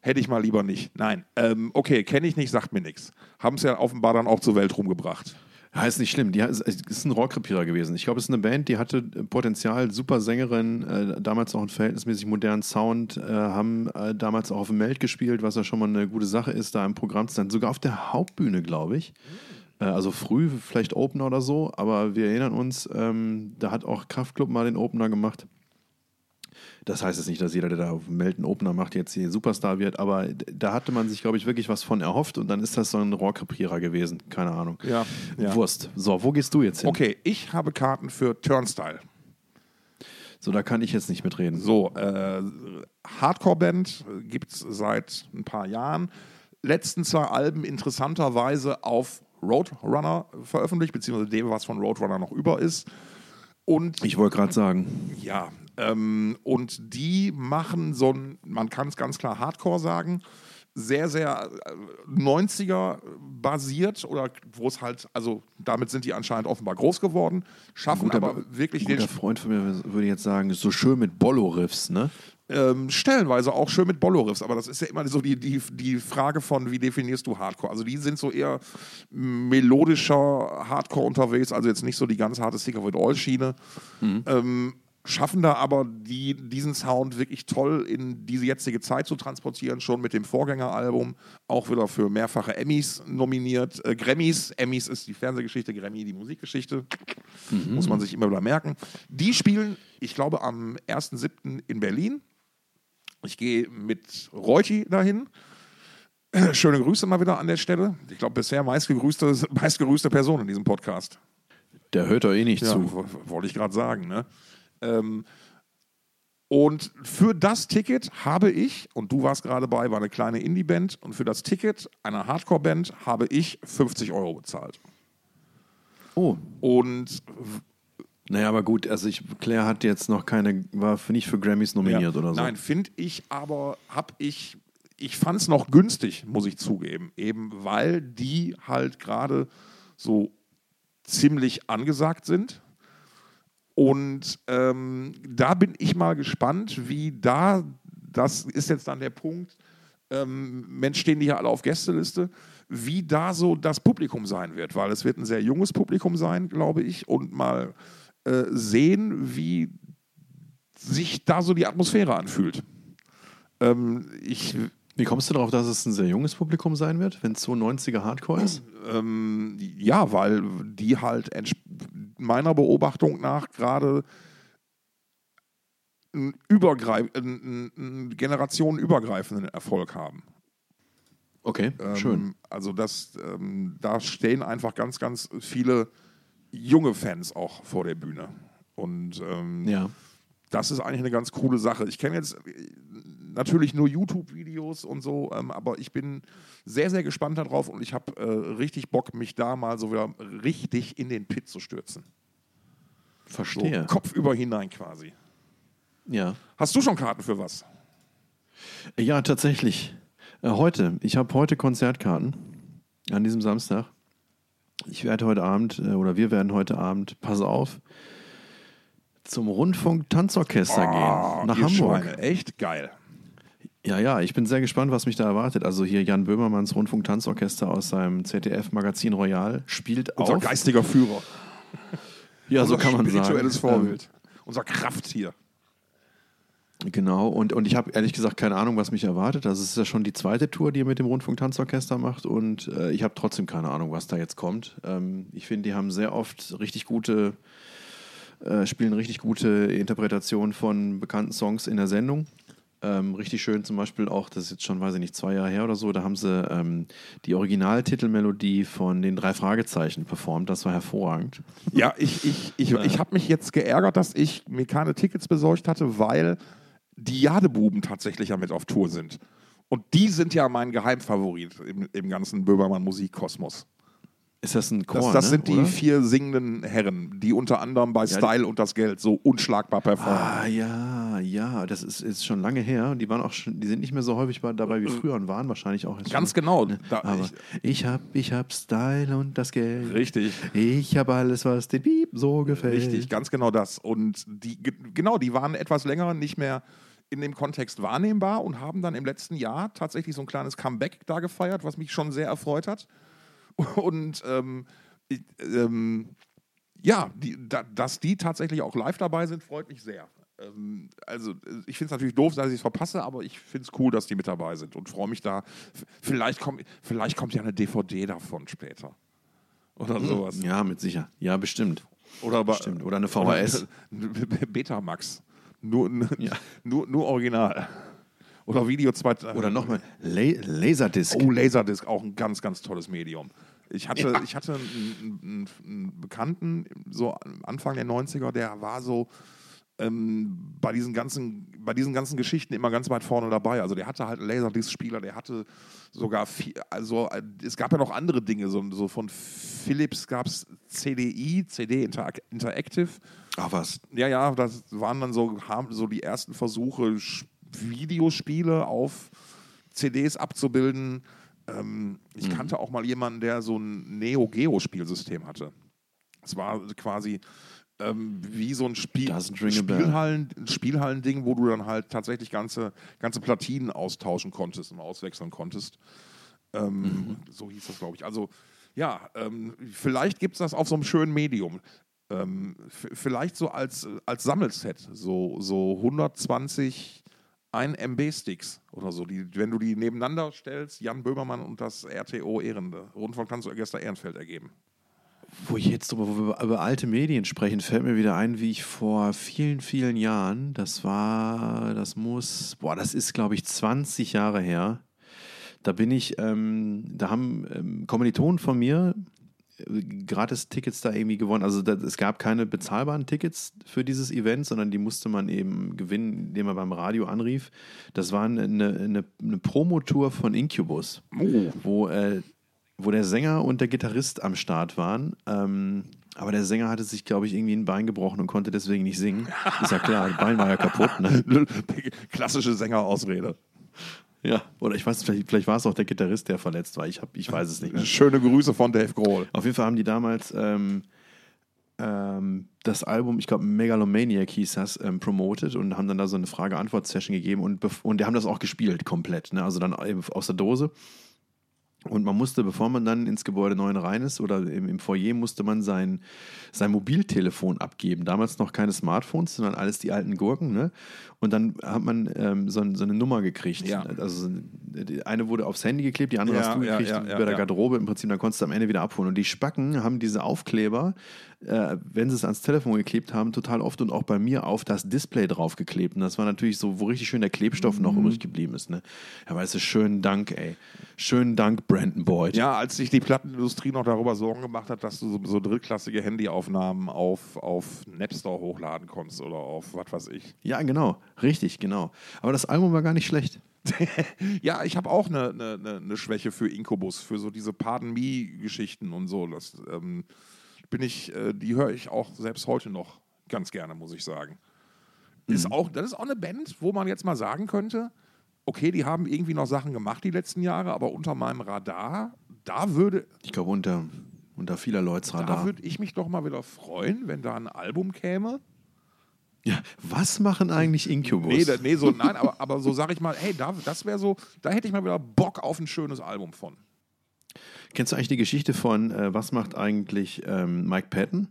Hätte ich mal lieber nicht. Nein. Ähm, okay, kenne ich nicht, sagt mir nichts. Haben es ja offenbar dann auch zur Welt rumgebracht. Ja, ist nicht schlimm. Die ist, ein Rohrkrepierer gewesen. Ich glaube, es ist eine Band, die hatte Potenzial, super Sängerin, äh, damals auch einen verhältnismäßig modernen Sound, äh, haben äh, damals auch auf dem Meld gespielt, was ja schon mal eine gute Sache ist, da im Programm zu sein. Sogar auf der Hauptbühne, glaube ich. Äh, also früh, vielleicht Opener oder so, aber wir erinnern uns, ähm, da hat auch Kraftklub mal den Opener gemacht. Das heißt jetzt nicht, dass jeder, der da auf einen Opener macht, jetzt hier Superstar wird, aber da hatte man sich, glaube ich, wirklich was von erhofft und dann ist das so ein Rohrkrepierer gewesen. Keine Ahnung. Ja, ja. Wurst. So, wo gehst du jetzt hin? Okay, ich habe Karten für Turnstyle. So, da kann ich jetzt nicht mitreden. So, äh, Hardcore-Band gibt es seit ein paar Jahren. Letzten zwei Alben interessanterweise auf Roadrunner veröffentlicht, beziehungsweise dem, was von Roadrunner noch über ist. Und Ich wollte gerade sagen, Ja, ähm, und die machen so ein, man kann es ganz klar Hardcore sagen, sehr, sehr äh, 90er basiert oder wo es halt, also damit sind die anscheinend offenbar groß geworden, schaffen guter, aber wirklich guter den Freund von mir würde jetzt sagen, so schön mit Bollo-Riffs, ne? ähm, stellenweise auch schön mit Bollo-Riffs, aber das ist ja immer so die, die, die Frage von, wie definierst du Hardcore? Also die sind so eher melodischer Hardcore unterwegs, also jetzt nicht so die ganz harte Sticker with All-Schiene. Ähm, schaffen da aber die, diesen Sound wirklich toll in diese jetzige Zeit zu transportieren, schon mit dem Vorgängeralbum, auch wieder für mehrfache Emmys nominiert. Äh, Grammys, Emmys ist die Fernsehgeschichte, Grammy die Musikgeschichte, muss man sich immer wieder merken. Die spielen, ich glaube, am 1.7. in Berlin. Ich gehe mit Reuti dahin. Schöne Grüße mal wieder an der Stelle. Ich glaube, bisher meistgegrüßte, meistgegrüßte Person in diesem Podcast. Der hört doch eh nicht Ja, zu. wo- wollte ich gerade sagen. Ne? Ähm, und für das Ticket habe ich, und du warst gerade bei, war eine kleine Indie-Band, und für das Ticket einer Hardcore-Band habe ich 50 Euro bezahlt. Oh, Und naja, aber gut, also ich, Claire hat jetzt noch keine, war für, nicht für Grammys nominiert Ja. oder so. Nein, finde ich aber, habe ich, ich fand es noch günstig, muss ich zugeben. Eben weil die halt gerade so ziemlich angesagt sind. Und ähm, da bin ich mal gespannt, wie da, das ist jetzt dann der Punkt, ähm, Mensch, stehen die ja alle auf Gästeliste, wie da so das Publikum sein wird, weil es wird ein sehr junges Publikum sein, glaube ich, und mal äh, sehen, wie sich da so die Atmosphäre anfühlt. Ähm, ich, Wie kommst du darauf, dass es ein sehr junges Publikum sein wird, wenn es so 90er Hardcore ist? ähm, ja, weil die halt meiner Beobachtung nach gerade einen, übergreif- einen, einen generationenübergreifenden Erfolg haben. Okay, Ähm, schön. Also das, ähm, da stehen einfach ganz, ganz viele junge Fans auch vor der Bühne. Und ähm, Ja. das ist eigentlich eine ganz coole Sache. Ich kenne jetzt natürlich nur YouTube-Videos und so, ähm, aber ich bin sehr, sehr gespannt darauf und ich habe äh, richtig Bock, mich da mal so wieder richtig in den Pit zu stürzen. So Verstehe. kopfüber hinein quasi. Ja. Hast du schon Karten für was? Ja, tatsächlich. Äh, heute. Ich habe heute Konzertkarten an diesem Samstag. Ich werde heute Abend, äh, oder wir werden heute Abend, pass auf, zum Rundfunk Tanzorchester gehen. Nach Ah, ihr Hamburg. Schweine. Echt geil. Ja, ja, ich bin sehr gespannt, was mich da erwartet. Also hier Jan Böhmermanns Rundfunk Tanzorchester aus seinem ZDF-Magazin Royal spielt Unser auf. geistiger Führer. Ja, so Unser kann man sagen. spirituelles Ähm, Vorbild. Unser Krafttier. Genau, und, und ich habe ehrlich gesagt keine Ahnung, was mich erwartet. Also es ist ja schon die zweite Tour, die er mit dem Rundfunk-Tanzorchester macht und äh, ich habe trotzdem keine Ahnung, was da jetzt kommt. Ähm, ich finde, die haben sehr oft richtig gute, äh, spielen richtig gute Interpretationen von bekannten Songs in der Sendung. Ähm, richtig schön zum Beispiel auch, das ist jetzt schon, weiß ich nicht, zwei Jahre her oder so, da haben sie ähm, die Originaltitelmelodie von den drei Fragezeichen performt. Das war hervorragend. Ja, ich, ich, ich, ich habe mich jetzt geärgert, dass ich mir keine Tickets besorgt hatte, weil die Jadebuben tatsächlich ja mit auf Tour sind. Und die sind ja mein Geheimfavorit im, im ganzen Böhmermann-Musikkosmos. Ist das ein Chor? Das, das ne? sind die Oder? vier singenden Herren, die unter anderem bei Style und das Geld so unschlagbar performen. Ah, ja, ja, das ist, ist schon lange her. Die waren auch schon, die sind nicht mehr so häufig bei- dabei wie früher und waren wahrscheinlich auch Ganz schon, genau. Ne? Da, Aber ich, ich, hab, ich hab Style und das Geld. richtig. Ich hab alles, was dem Beep so gefällt. Richtig, ganz genau das. Und die, ge- genau, die waren etwas länger nicht mehr in dem Kontext wahrnehmbar und haben dann im letzten Jahr tatsächlich so ein kleines Comeback da gefeiert, was mich schon sehr erfreut hat. Und ähm, ich, ähm, ja, die, da, dass die tatsächlich auch live dabei sind, freut mich sehr. Ähm, also, äh, ich finde es natürlich doof, dass ich es verpasse, aber ich finde es cool, dass die mit dabei sind und freue mich da. Vielleicht, komm, vielleicht kommt ja eine DVD davon später. Oder sowas. Ja, mit sicher. Ja, bestimmt. Oder, Bestimmt. Oder eine VHS. Oder Betamax. Nur, Ja. nur, nur original. Oder Video 2. Oder nochmal La Laserdisc. Oh, Laserdisc, auch ein ganz, ganz tolles Medium. Ich hatte, ich hatte einen, einen, Bekannten, so Anfang der 90er, der war so ähm, bei, diesen ganzen, bei diesen ganzen Geschichten immer ganz weit vorne dabei. Also der hatte halt einen Laserdisc-Spieler, der hatte sogar, viel, also es gab ja noch andere Dinge, so, so von Philips gab es CDI, CD Interac- Interactive. Ach was. Ja, ja, das waren dann so, so die ersten Versuche, Videospiele auf CDs abzubilden. Ähm, ich kannte auch mal jemanden, der so ein Neo-Geo-Spielsystem hatte. Es war quasi ähm, wie so ein Spiel. Spielhallen, Spielhallending, wo du dann halt tatsächlich ganze, ganze Platinen austauschen konntest und auswechseln konntest. Ähm, Mhm. So hieß das, glaube ich. Also, ja, ähm, vielleicht gibt es das auf so einem schönen Medium. Ähm, vielleicht so als, als Sammelset, so, so 120 1 MB-Sticks oder so. Die, wenn du die nebeneinander stellst, Jan Böhmermann und das RTO Ehrende, Rundfunktanzorchester Ehrenfeld ergeben. Wo ich jetzt über, über alte Medien sprechen, fällt mir wieder ein, wie ich vor vielen, vielen Jahren, das war, das muss, boah, das ist, glaube ich, 20 Jahre her. Da bin ich, ähm, da haben ähm, Kommilitonen von mir äh, gratis Tickets da irgendwie gewonnen. Also da, es gab keine bezahlbaren Tickets für dieses Event, sondern die musste man eben gewinnen, indem man beim Radio anrief. Das war eine, eine, eine Promotour von Incubus Oh. wo, äh, wo der Sänger und der Gitarrist am Start waren. Ähm, aber der Sänger hatte sich, glaube ich, irgendwie ein Bein gebrochen und konnte deswegen nicht singen. Ist ja klar, das Bein war ja kaputt. Ne? Klassische Sängerausrede. Ja. Oder ich weiß, vielleicht, vielleicht war es auch der Gitarrist, der verletzt war. Ich, hab, ich weiß es nicht mehr. Schöne Grüße von Dave Grohl. Auf jeden Fall haben die damals ähm, ähm, das Album, ich glaube Megalomaniac hieß das, ähm, promoted und haben dann da so eine Frage-Antwort-Session gegeben und, und die haben das auch gespielt komplett, ne? also dann eben aus der Dose. Und man musste, bevor man dann ins Gebäude 9 rein ist oder im, im Foyer, musste man sein, sein Mobiltelefon abgeben. Damals noch keine Smartphones, sondern alles die alten Gurken. Ne? Und dann hat man ähm, so, so eine Nummer gekriegt. Ja. Also die eine wurde aufs Handy geklebt, die andere Ja, hast du gekriegt ja, über der. Garderobe im Prinzip. Dann konntest du am Ende wieder abholen. Und die Spacken haben diese Aufkleber, äh, wenn sie es ans Telefon geklebt haben, total oft und auch bei mir auf das Display draufgeklebt. Und das war natürlich so, wo richtig schön der Klebstoff noch Mhm. übrig geblieben ist. Ne? Ja, weißt du, schönen Dank, ey. Schönen Dank, Brandon Boyd. Ja, als sich die Plattenindustrie noch darüber Sorgen gemacht hat, dass du so, so drittklassige Handyaufnahmen auf, auf Napster hochladen konntest oder auf was weiß ich. Ja, genau. Richtig, genau. Aber das Album war gar nicht schlecht. Ja, ich habe auch eine ne, ne, Schwäche für Incubus, für so diese Pardon Me-Geschichten und so. Das ähm, bin ich, äh, die höre ich auch selbst heute noch ganz gerne, muss ich sagen. Ist auch, das ist auch eine Band, wo man jetzt mal sagen könnte, okay, die haben irgendwie noch Sachen gemacht die letzten Jahre, aber unter meinem Radar, da würde, Ich glaube, unter, unter vieler Leuts da Radar. würde ich mich doch mal wieder freuen, wenn da ein Album käme. Ja, was machen eigentlich Incubus? Nee, da, nee so, nein, aber, aber so sage ich mal, hey, da, das wäre so, da hätte ich mal wieder Bock auf ein schönes Album von. Kennst du eigentlich die Geschichte von, äh, was macht eigentlich ähm, Mike Patton?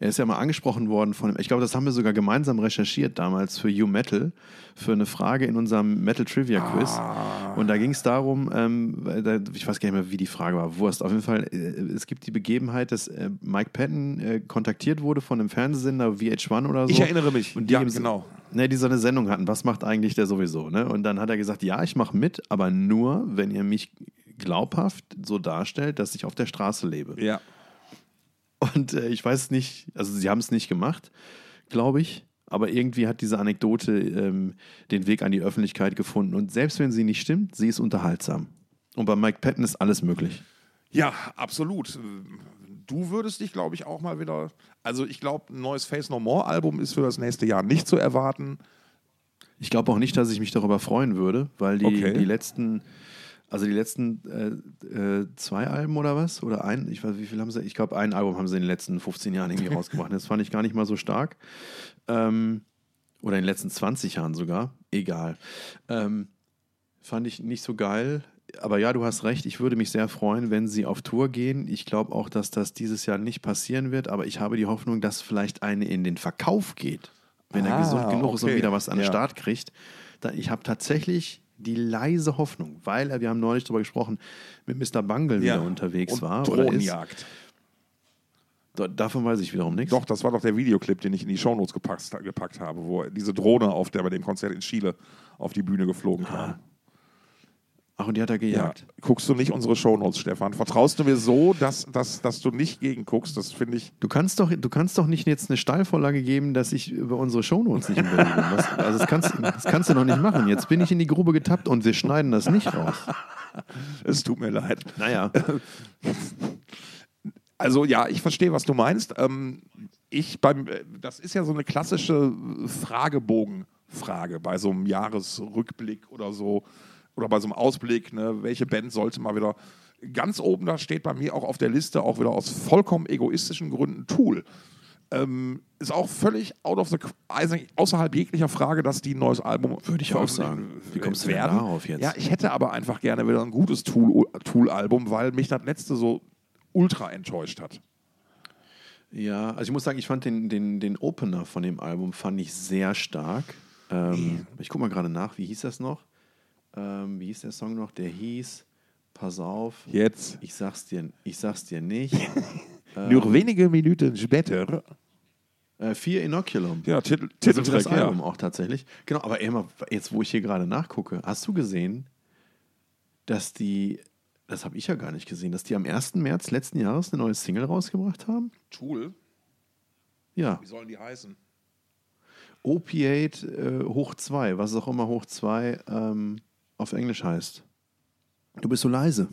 Er ist ja mal angesprochen worden von, ich glaube, das haben wir sogar gemeinsam recherchiert damals für You Metal, für eine Frage in unserem Metal Trivia Quiz. Ah. Und da ging es darum, ähm, da, ich weiß gar nicht mehr, wie die Frage war, Wurst. Auf jeden Fall, äh, es gibt die Begebenheit, dass äh, Mike Patton äh, kontaktiert wurde von einem Fernsehsender VH1 oder so. Ich erinnere mich. Und die Ja, genau. Ne, die so eine Sendung hatten, was macht eigentlich der sowieso? Ne? Und dann hat er gesagt, ja, ich mache mit, aber nur, wenn ihr mich glaubhaft so darstellt, dass ich auf der Straße lebe. Ja. Und äh, ich weiß nicht, also sie haben es nicht gemacht, glaube ich. Aber irgendwie hat diese Anekdote ähm, den Weg an die Öffentlichkeit gefunden. Und selbst wenn sie nicht stimmt, sie ist unterhaltsam. Und bei Mike Patton ist alles möglich. Ja, absolut. Du würdest dich, glaube ich, auch mal wieder. Also, ich glaube, ein neues Face No More Album ist für das nächste Jahr nicht zu erwarten. Ich glaube auch nicht, dass ich mich darüber freuen würde, weil die, Okay. die letzten, also die letzten äh, äh, zwei Alben oder was? Oder ein, ich weiß, wie viel haben sie? Ich glaube, ein Album haben sie in den letzten 15 Jahren irgendwie rausgebracht. Das fand ich gar nicht mal so stark. Ähm, oder in den letzten 20 Jahren sogar. Egal. Ähm, fand ich nicht so geil. Aber ja, du hast recht. Ich würde mich sehr freuen, wenn sie auf Tour gehen. Ich glaube auch, dass das dieses Jahr nicht passieren wird. Aber ich habe die Hoffnung, dass vielleicht eine in den Verkauf geht. Wenn er Ah, gesund genug ist und okay. wieder was an den Ja. Start kriegt. Ich habe tatsächlich die leise Hoffnung, weil er, wir haben neulich darüber gesprochen, mit Mr. Bungle wieder unterwegs Und war. oder ist. Drohnenjagd. Da, davon weiß ich wiederum nichts. Doch, das war doch der Videoclip, den ich in die Shownotes gepackt, gepackt habe, wo diese Drohne auf der bei dem Konzert in Chile auf die Bühne geflogen kam. Ach, und die hat er Ja. gejagt. Guckst du nicht unsere Shownotes, Stefan? Vertraust du mir so, dass, dass, dass du nicht gegenguckst? Das finde ich. Du kannst doch, du kannst doch nicht jetzt eine Steilvorlage geben, dass ich über unsere Shownotes nicht im Bilde bin. Was, also das kannst, das kannst du doch nicht machen. Jetzt bin ich in die Grube getappt und wir schneiden das nicht raus. Es tut mir leid. Naja. Also ja, ich verstehe, was du meinst. Ähm, ich beim, das ist ja so eine klassische Fragebogenfrage bei so einem Jahresrückblick oder so oder bei so einem Ausblick. Ne, welche Band sollte mal wieder ganz oben da steht bei mir auch auf der Liste auch wieder aus vollkommen egoistischen Gründen Tool. Ähm, ist auch völlig out of the also außerhalb jeglicher Frage, dass die ein neues Album Würde ich auch sagen. Wie kommst du denn darauf jetzt? Ja, ich hätte aber einfach gerne wieder ein gutes Tool- Tool-Album, weil mich das letzte so ultra enttäuscht hat. Ja, also ich muss sagen, ich fand den, den, den Opener von dem Album fand ich sehr stark. Ähm, ich gucke mal gerade nach, wie hieß das noch? Ähm, wie hieß der Song noch? Der hieß Pass auf, Jetzt, ich sag's dir, ich sag's dir nicht. nur wenige Minuten später, äh, Vier Inoculum. ja, Titel, Also das Album ja. auch tatsächlich. Genau, aber immer, jetzt wo ich hier gerade nachgucke, hast du gesehen, dass die, das habe ich ja gar nicht gesehen, dass die am 1. März letzten Jahres eine neue Single rausgebracht haben? Tool, Ja, wie sollen die heißen? Opiate äh, hoch 2, was auch immer hoch 2 ähm, auf Englisch heißt. Du bist so leise.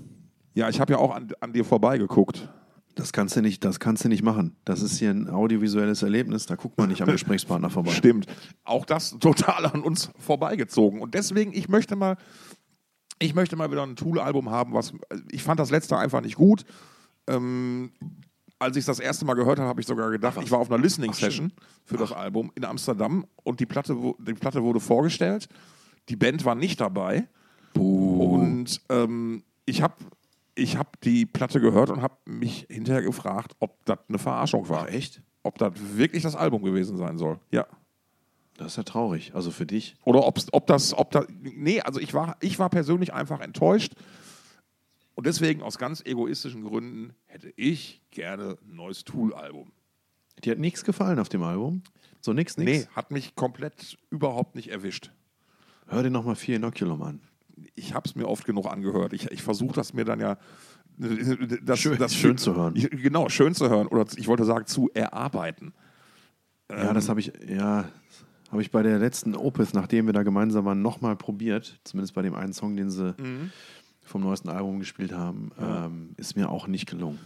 Ja, ich habe ja auch an, an dir vorbeigeguckt. Das kannst du nicht, das kannst du nicht machen. Das ist hier ein audiovisuelles Erlebnis, da guckt man nicht am Gesprächspartner vorbei. Stimmt. Auch das total an uns vorbeigezogen. Und deswegen, ich möchte mal, ich möchte mal wieder ein Tool-Album haben, was ich fand das letzte einfach nicht gut. Ähm, als ich es das erste Mal gehört habe, habe ich sogar gedacht, ich war auf einer Listening-Session für das Album in Amsterdam und die Platte, die Platte wurde vorgestellt. Die Band war nicht dabei. Und ähm, ich habe ich hab die Platte gehört und habe mich hinterher gefragt, ob das eine Verarschung war. Ach, echt? Ob das wirklich das Album gewesen sein soll. Ja. Das ist ja traurig. Also für dich. Oder ob's, ob das, ob das, nee, also ich war, ich war persönlich einfach enttäuscht. Und deswegen, aus ganz egoistischen Gründen, hätte ich gerne ein neues Tool-Album. Dir hat nichts gefallen auf dem Album? So nix, nix? Nee, hat mich komplett überhaupt nicht erwischt. Hör dir nochmal Vier Inoculum an. Ich habe es mir oft genug angehört. Ich, ich versuche das mir dann ja. Das, Schön- das, schön zu hören. Ich, genau, schön zu hören. Oder ich wollte sagen, zu erarbeiten. Ja, das habe ich, ja, habe ich bei der letzten Opeth, nachdem wir da gemeinsam waren, nochmal probiert. Zumindest bei dem einen Song, den sie vom neuesten Album gespielt haben. Ähm, ist mir auch nicht gelungen.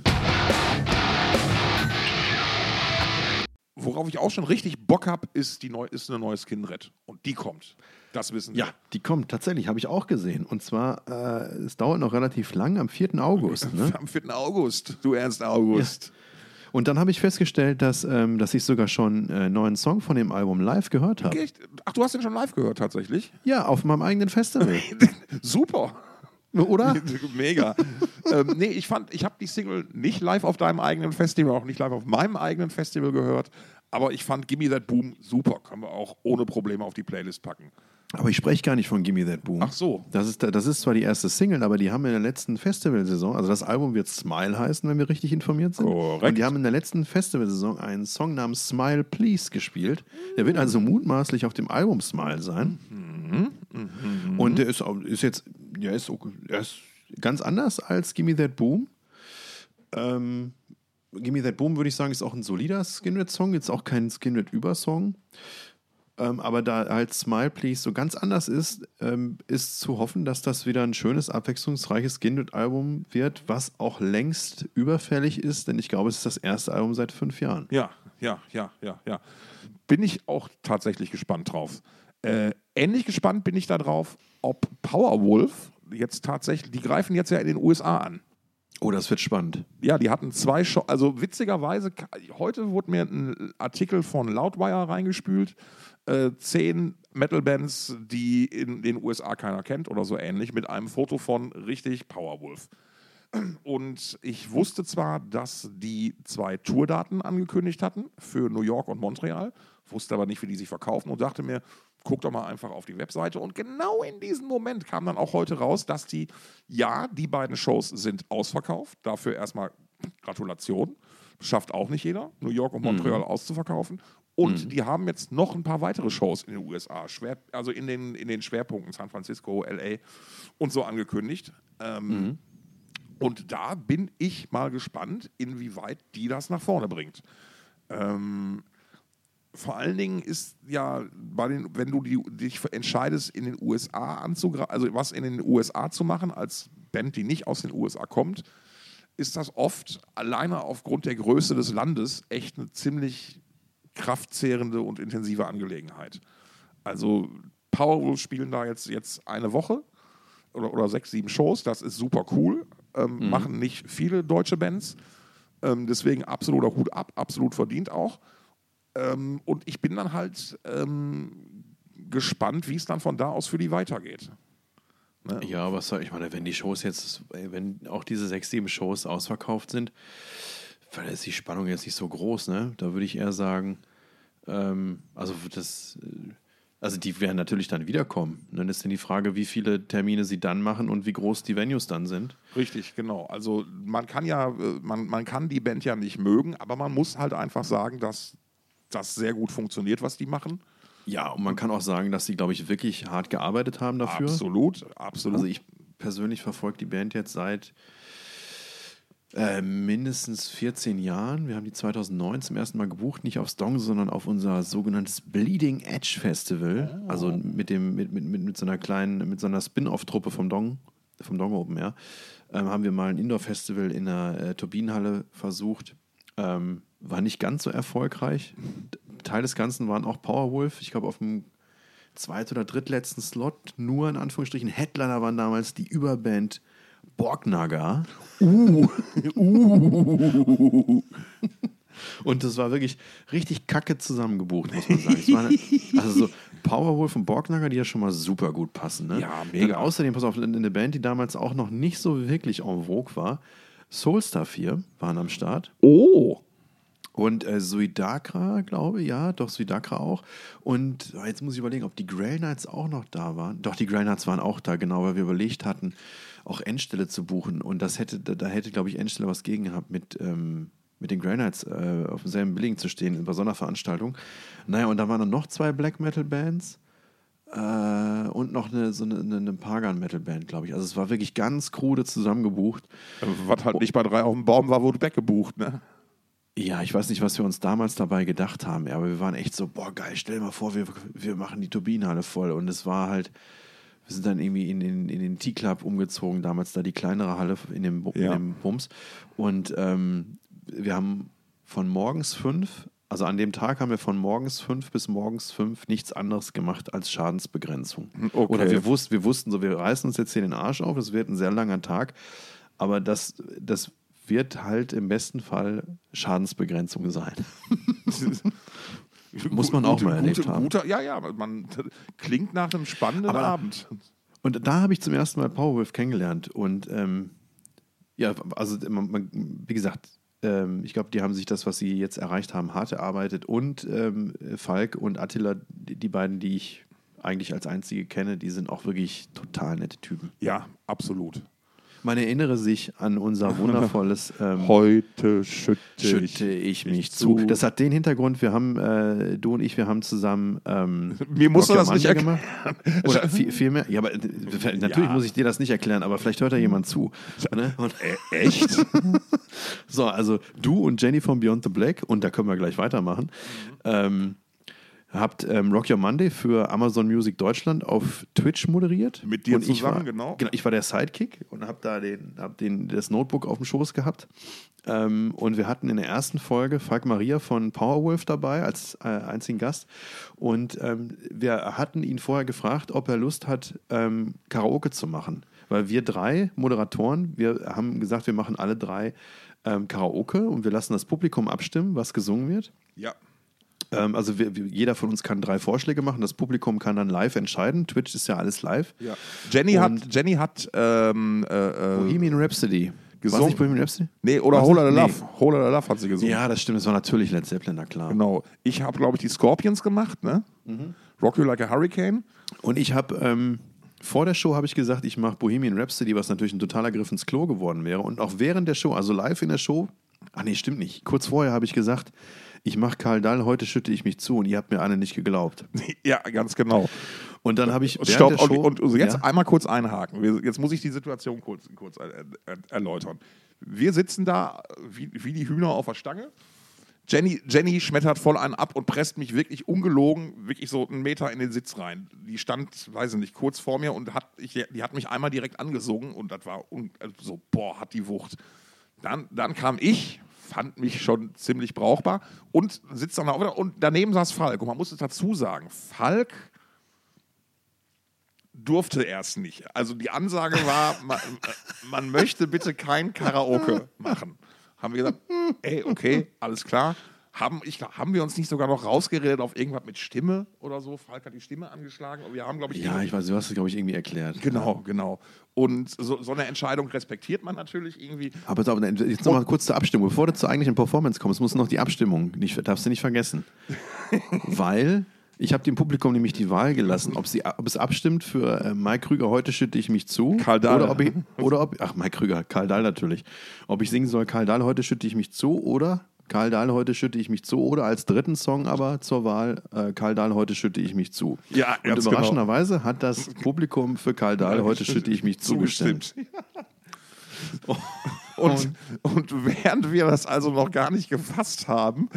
Worauf ich auch schon richtig Bock habe, ist, die neu, ist eine neue Skinred. Und die kommt. Das wissen wir. Ja, die kommt tatsächlich, habe ich auch gesehen. Und zwar, äh, es dauert noch relativ lang, am 4. August. Ne? Am 4. August, du Ernst August. Und dann habe ich festgestellt, dass, ähm, dass ich sogar schon äh, einen neuen Song von dem Album live gehört habe. Ach, du hast den schon live gehört tatsächlich? Ja, auf meinem eigenen Festival. Super. Oder? Mega. ähm, nee, ich fand, ich habe die Single nicht live auf deinem eigenen Festival, auch nicht live auf meinem eigenen Festival gehört, aber ich fand Gimme That Boom super. Können wir auch ohne Probleme auf die Playlist packen. Aber ich spreche gar nicht von Gimme That Boom. Ach so. Das ist, das ist zwar die erste Single, aber die haben in der letzten Festivalsaison, also das Album wird Smile heißen, wenn wir richtig informiert sind. Korrekt. Und die haben in der letzten Festivalsaison einen Song namens Smile Please gespielt. Der wird also mutmaßlich auf dem Album Smile sein. Und der ist, ist jetzt, ja, ist, okay- er ist ganz anders als Gimme That Boom. Ähm, Gimme That Boom würde ich sagen, ist auch ein solider Skinred-Song, jetzt auch kein Skinred-Übersong. Ähm, aber da halt Smile Please so ganz anders ist, ähm, ist zu hoffen, dass das wieder ein schönes, abwechslungsreiches Skinred-Album wird, was auch längst überfällig ist, denn ich glaube, es ist das erste Album seit fünf Jahren. Ja, ja, ja, ja, ja. Bin ich auch tatsächlich gespannt drauf. Äh, ähnlich gespannt bin ich darauf, ob Powerwolf jetzt tatsächlich, die greifen jetzt ja in den USA an. Oh, das wird spannend. Ja, die hatten zwei Show, also witzigerweise, heute wurde mir ein Artikel von Loudwire reingespült. Äh, zehn Metal-Bands, die in den USA keiner kennt oder so ähnlich, mit einem Foto von richtig Powerwolf. Und ich wusste zwar, dass die zwei Tourdaten angekündigt hatten für New York und Montreal, wusste aber nicht, wie die sich verkaufen und dachte mir, guck doch mal einfach auf die Webseite. Und genau in diesem Moment kam dann auch heute raus, dass die, ja, die beiden Shows sind ausverkauft. Dafür erstmal Gratulation. Schafft auch nicht jeder, New York und Montreal auszuverkaufen. Und die haben jetzt noch ein paar weitere Shows in den USA, schwer, also in den, in den Schwerpunkten San Francisco, LA und so angekündigt. Ähm, und da bin ich mal gespannt, inwieweit die das nach vorne bringt. Ähm, vor allen Dingen ist ja, bei den, wenn du die, dich entscheidest, in den USA anzugreifen, also was in den USA zu machen, als Band, die nicht aus den USA kommt, ist das oft alleine aufgrund der Größe des Landes echt eine ziemlich kraftzehrende und intensive Angelegenheit. Also Powerwolf spielen da jetzt, jetzt eine Woche oder, oder sechs, sieben Shows, das ist super cool. Ähm, Machen nicht viele deutsche Bands. Ähm, deswegen absoluter Hut ab, absolut verdient auch. Ähm, und ich bin dann halt ähm, gespannt, wie es dann von da aus für die weitergeht. Ne? Ja, was soll ich meine, wenn die Shows jetzt, wenn auch diese sechs, sieben Shows ausverkauft sind, dann ist die Spannung jetzt nicht so groß, ne? Da würde ich eher sagen, ähm, also das, äh, also die werden natürlich dann wiederkommen. Und dann ist dann die Frage, wie viele Termine sie dann machen und wie groß die Venues dann sind. Richtig, genau. Also man kann ja, äh, man, man kann die Band ja nicht mögen, aber man muss halt einfach sagen, dass das sehr gut funktioniert, was die machen. Ja, und man kann auch sagen, dass sie, glaube ich, wirklich hart gearbeitet haben dafür. Absolut, absolut. Also ich persönlich verfolge die Band jetzt seit äh, mindestens 14 Jahren. Wir haben die 2009 zum ersten Mal gebucht, nicht aufs Dong, sondern auf unser sogenanntes Bleeding Edge Festival. Also mit dem mit, mit, mit, mit so einer kleinen, mit so einer Spin-off-Truppe vom Dong, vom Dong Open Air, ähm, haben wir mal ein Indoor-Festival in der äh, Turbinenhalle versucht. Ähm, war nicht ganz so erfolgreich. Teil des Ganzen waren auch Powerwolf. Ich glaube, auf dem zweit- oder drittletzten Slot, nur in Anführungsstrichen Headliner waren damals die Überband Borgnaga. Uh. Und das war wirklich richtig kacke zusammengebucht, muss man sagen. Eine, also so Powerwolf und Borgnaga, die ja schon mal super gut passen. Ne? Ja, mega. Dann außerdem, pass auf, eine Band, die damals auch noch nicht so wirklich en vogue war. Soulstar 4 waren am Start. oh, Und äh, Suidakra, glaube ich, ja, doch Suidakra auch. Und ah, jetzt muss ich überlegen, ob die Grey Knights auch noch da waren. Doch, die Grey Knights waren auch da, genau, weil wir überlegt hatten, auch Endstelle zu buchen. Und das hätte, da, hätte, glaube ich, Endstelle was gegen gehabt, mit, ähm, mit den Grey Knights äh, auf demselben Billing zu stehen bei so einer Veranstaltung. Naja, und da waren dann noch zwei Black Metal Bands. Äh, und noch eine, so eine, eine Pagan-Metal-Band, glaube ich. Also es war wirklich ganz krude zusammengebucht. was halt nicht bei drei auf dem Baum war, wurde weggebucht, ne? Ja, ich weiß nicht, was wir uns damals dabei gedacht haben, aber wir waren echt so, boah, geil, stell dir mal vor, wir, wir machen die Turbinenhalle voll. Und es war halt, wir sind dann irgendwie in den, in den T-Club umgezogen, damals da die kleinere Halle in dem, Ja. in dem Bums. Und ähm, wir haben von morgens fünf, also an dem Tag haben wir von morgens fünf bis morgens fünf nichts anderes gemacht als Schadensbegrenzung. Okay. Oder wir, wussten, wir wussten so, wir reißen uns jetzt hier den Arsch auf, es wird ein sehr langer Tag, aber das, das wird halt im besten Fall Schadensbegrenzung sein. Muss man auch mal erlebt haben. Guter, ja, ja, man klingt nach einem spannenden Aber- Abend. Und da habe ich zum ersten Mal Powerwolf kennengelernt. Und ähm, ja, also man, man, wie gesagt, ähm, ich glaube, die haben sich das, was sie jetzt erreicht haben, hart erarbeitet. Und ähm, Falk und Attila, die, die beiden, die ich eigentlich als einzige kenne, die sind auch wirklich total nette Typen. Ja, absolut. Man erinnere sich an unser wundervolles ähm, Heute schütte, Schütte ich mich zu. Das hat den Hintergrund, wir haben, äh, du und ich, wir haben zusammen ähm, Mir musst du das nicht erklären. gemacht. Oder viel, viel mehr. Ja, aber äh, natürlich Ja. muss ich dir das nicht erklären, aber vielleicht hört da jemand zu. Ne? Und, Äh, echt? so, also du und Jenny von Beyond the Black, und da können wir gleich weitermachen, ähm, habt ähm, Rock Your Monday für Amazon Music Deutschland auf Twitch moderiert. Mit dir und ich zusammen, war, genau. genau. Ich war der Sidekick und habe da den, hab den, das Notebook auf dem Schoß gehabt. Ähm, und wir hatten in der ersten Folge Falk Maria von Powerwolf dabei als äh, einzigen Gast. Und ähm, wir hatten ihn vorher gefragt, ob er Lust hat, ähm, Karaoke zu machen. Weil wir drei Moderatoren, wir haben gesagt, wir machen alle drei ähm, Karaoke und wir lassen das Publikum abstimmen, was gesungen wird. ja. Ähm, also wir, wir, jeder von uns kann drei Vorschläge machen. Das Publikum kann dann live entscheiden. Twitch ist ja alles live. ja. Jenny hat, Jenny hat ähm, äh, äh, Bohemian Rhapsody. Gesungen. War nicht Bohemian Rhapsody? nee, oder Was? Whole Lotta Nee. Love. Whole Lotta Love hat sie gesungen. Ja, das stimmt. Das war natürlich Led Zeppelin, na klar. Genau. Ich habe, glaube ich, die Scorpions gemacht, ne? Mhm. Rock You Like a Hurricane. Und ich habe ähm, vor der Show habe ich gesagt, ich mache Bohemian Rhapsody, was natürlich ein totaler Griff ins Klo geworden wäre. Und auch während der Show, also live in der Show, ah nee, stimmt nicht. Kurz vorher habe ich gesagt, ich mache Karl Dahl, heute schütte ich mich zu und ihr habt mir alle nicht geglaubt. ja, ganz genau. Und dann habe ich Stopp, Show, und, und jetzt ja, einmal kurz einhaken. Jetzt muss ich die Situation kurz, kurz er, er, erläutern. Wir sitzen da wie, wie die Hühner auf der Stange. Jenny, Jenny schmettert voll einen ab und presst mich wirklich ungelogen, wirklich so einen Meter in den Sitz rein. Die stand, weiß ich nicht, kurz vor mir und hat, ich, die hat mich einmal direkt angesungen und das war un, also so, boah, hat die Wucht. Dann, dann kam ich, fand mich schon ziemlich brauchbar und sitzt dann auch wieder und daneben saß Falk. Und man muss es dazu sagen, Falk durfte erst nicht. Also die Ansage war, man, man möchte bitte kein Karaoke machen. Haben wir gesagt, ey, okay, alles klar. Haben, ich, haben wir uns nicht sogar noch rausgeredet auf irgendwas mit Stimme oder so? Falk hat die Stimme angeschlagen. Wir haben, glaube ich, ja, ich weiß, du hast es, glaube ich, irgendwie erklärt. Genau, genau. Und so, so eine Entscheidung respektiert man natürlich irgendwie. Aber jetzt nochmal kurz zur Abstimmung. Bevor du zur eigentlichen Performance kommst, muss noch die Abstimmung, nicht, darfst du nicht vergessen. Weil ich habe dem Publikum nämlich die Wahl gelassen, ob, sie, ob es abstimmt für äh, Mike Krüger, heute schütte ich mich zu. Karl Dahl. Oder ob, ich, oder ob, ach Mike Krüger, Karl Dahl natürlich. Ob ich singen soll, Karl Dahl, heute schütte ich mich zu oder Karl Dahl, heute schütte ich mich zu oder als dritten Song aber zur Wahl, äh, Karl Dahl, heute schütte ich mich zu. Ja, Und ganz überraschenderweise hat das Publikum für Karl Dahl, heute schütte ich mich zugestimmt. Und, und während wir das also noch gar nicht gefasst haben,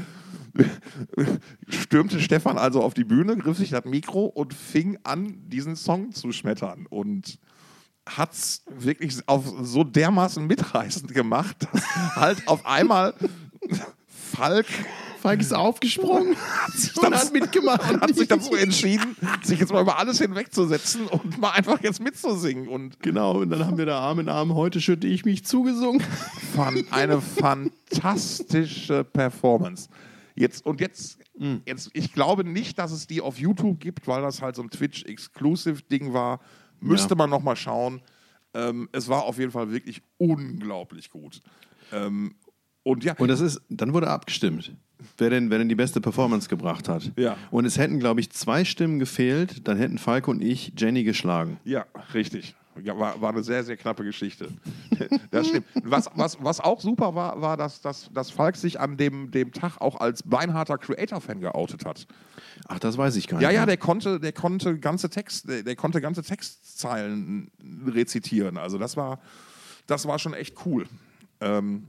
stürmte Stefan also auf die Bühne, griff sich das Mikro und fing an, diesen Song zu schmettern. Und hat es wirklich auf so dermaßen mitreißend gemacht, dass halt auf einmal Falk Falk ist aufgesprungen und hat mitgemacht. und hat sich dazu entschieden, sich jetzt mal über alles hinwegzusetzen und mal einfach jetzt mitzusingen. Und Genau, und dann haben wir da Arm in Arm, heute schütte ich mich zugesungen. Fan- eine fantastische Performance. Jetzt, und jetzt, jetzt, ich glaube nicht, dass es die auf YouTube gibt, weil das halt so ein Twitch-Exclusive-Ding war. Müsste Ja. man nochmal schauen. Ähm, es war auf jeden Fall wirklich unglaublich gut. Ähm, und ja, Und das ist, dann wurde abgestimmt, wer denn, wer denn die beste Performance gebracht hat. Ja. Und es hätten, glaube ich, zwei Stimmen gefehlt, dann hätten Falk und ich Jenny geschlagen. Ja, richtig. Ja, war, war eine sehr, sehr knappe Geschichte. Das stimmt. Was, was, was auch super war, war, dass, dass, dass Falk sich an dem, dem Tag auch als beinharter Creator-Fan geoutet hat. Ach, das weiß ich gar Ja, nicht. ja, mehr. der konnte, der konnte ganze Text, der, der konnte ganze Textzeilen rezitieren. Also das war, das war schon echt cool. Ähm,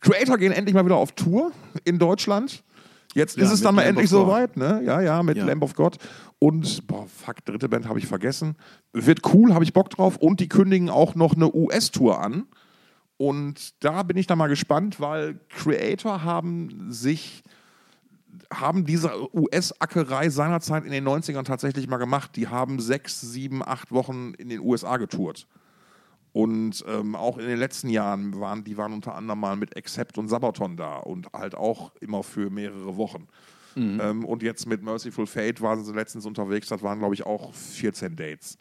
Creator gehen endlich mal wieder auf Tour in Deutschland. Jetzt Ja, ist es dann mal Lamb endlich soweit, ne? Ja, ja, mit Ja. Lamb of God. Und, boah, fuck, dritte Band habe ich vergessen. Wird cool, habe ich Bock drauf. Und die kündigen auch noch eine US-Tour an. Und da bin ich dann mal gespannt, weil Creator haben sich haben diese US-Ackerei seinerzeit in den 90ern tatsächlich mal gemacht. Die haben sechs, sieben, acht Wochen in den USA getourt. Und ähm, auch in den letzten Jahren waren die waren unter anderem mal mit Accept und Sabaton da und halt auch immer für mehrere Wochen. Ähm, und jetzt mit Merciful Fate waren sie letztens unterwegs, das waren glaube ich auch 14 Dates.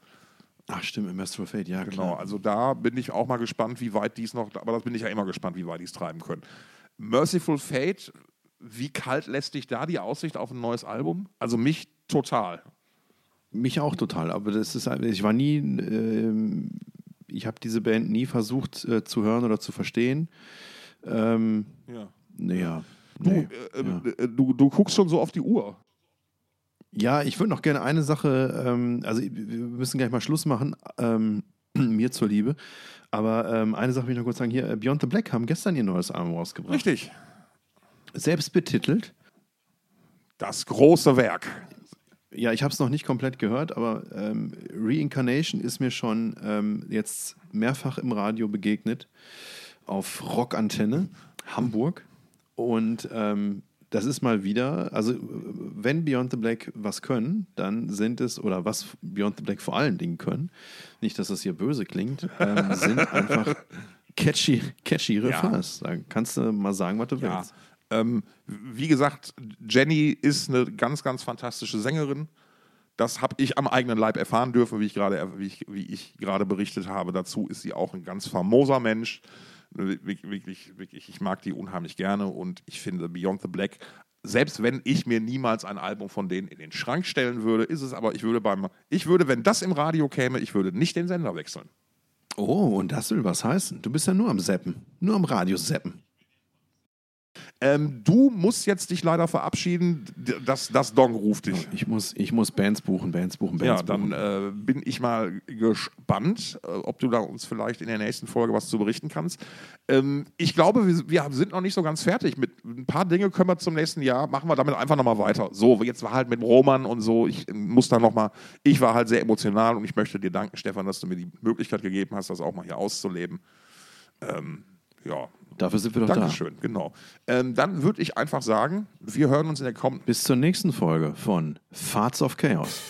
Ach stimmt, of Fate, ja Genau, klar. also da bin ich auch mal gespannt, wie weit die es noch, aber das bin ich ja immer gespannt, wie weit die es treiben können. Merciful Fate, wie kalt lässt dich da die Aussicht auf ein neues Album? Also mich total. Mich auch total, aber das ist, ich war nie, ähm, ich habe diese Band nie versucht äh, zu hören oder zu verstehen. Ähm, Ja. naja. Du, nee, äh, ja. äh, du, du guckst schon so auf die Uhr. Ja, ich würde noch gerne eine Sache, ähm, also wir müssen gleich mal Schluss machen, ähm, mir zur Liebe. Aber ähm, eine Sache will ich noch kurz sagen: Hier, äh, Beyond the Black haben gestern ihr neues Album rausgebracht. Richtig. Selbst betitelt. Das große Werk. Ja, ich habe es noch nicht komplett gehört, aber ähm, Reincarnation ist mir schon ähm, jetzt mehrfach im Radio begegnet auf Rockantenne Hamburg. Und ähm, das ist mal wieder, also wenn Beyond the Black was können, dann sind es, oder was Beyond the Black vor allen Dingen können, nicht, dass das hier böse klingt, ähm, sind einfach catchy, catchy Refrains. Da kannst du mal sagen, was du Ja. willst. Ähm, wie gesagt, Jenny ist eine ganz, ganz fantastische Sängerin. Das habe ich am eigenen Leib erfahren dürfen, wie ich gerade wie ich, wie ich berichtet habe. Dazu ist sie auch ein ganz famoser Mensch. Wirklich, wirklich, wirklich, ich mag die unheimlich gerne und ich finde Beyond the Black, selbst wenn ich mir niemals ein Album von denen in den Schrank stellen würde, ist es aber, ich würde beim, ich würde, wenn das im Radio käme, ich würde nicht den Sender wechseln. Oh, und das will was heißen. Du bist ja nur am Seppen, nur am Radio Seppen. Ähm, du musst jetzt dich leider verabschieden. Das, das Dong ruft dich. Ich muss, ich muss Bands buchen, Bands buchen, Bands Ja, dann buchen. äh, bin ich mal gespannt, äh, ob du da uns vielleicht in der nächsten Folge was zu berichten kannst. Ähm, ich glaube, wir, wir sind noch nicht so ganz fertig. Mit ein paar Dinge können wir zum nächsten Jahr, machen wir damit einfach nochmal weiter. So, jetzt war halt mit Roman und so, ich äh, muss da nochmal, ich war halt sehr emotional und ich möchte dir danken, Stefan, dass du mir die Möglichkeit gegeben hast, das auch mal hier auszuleben. Ähm, ja, Dafür sind wir doch Dankeschön, genau. Ähm, dann würde ich einfach sagen, wir hören uns in der kommenden da. Bis zur nächsten Folge von Farts of Chaos.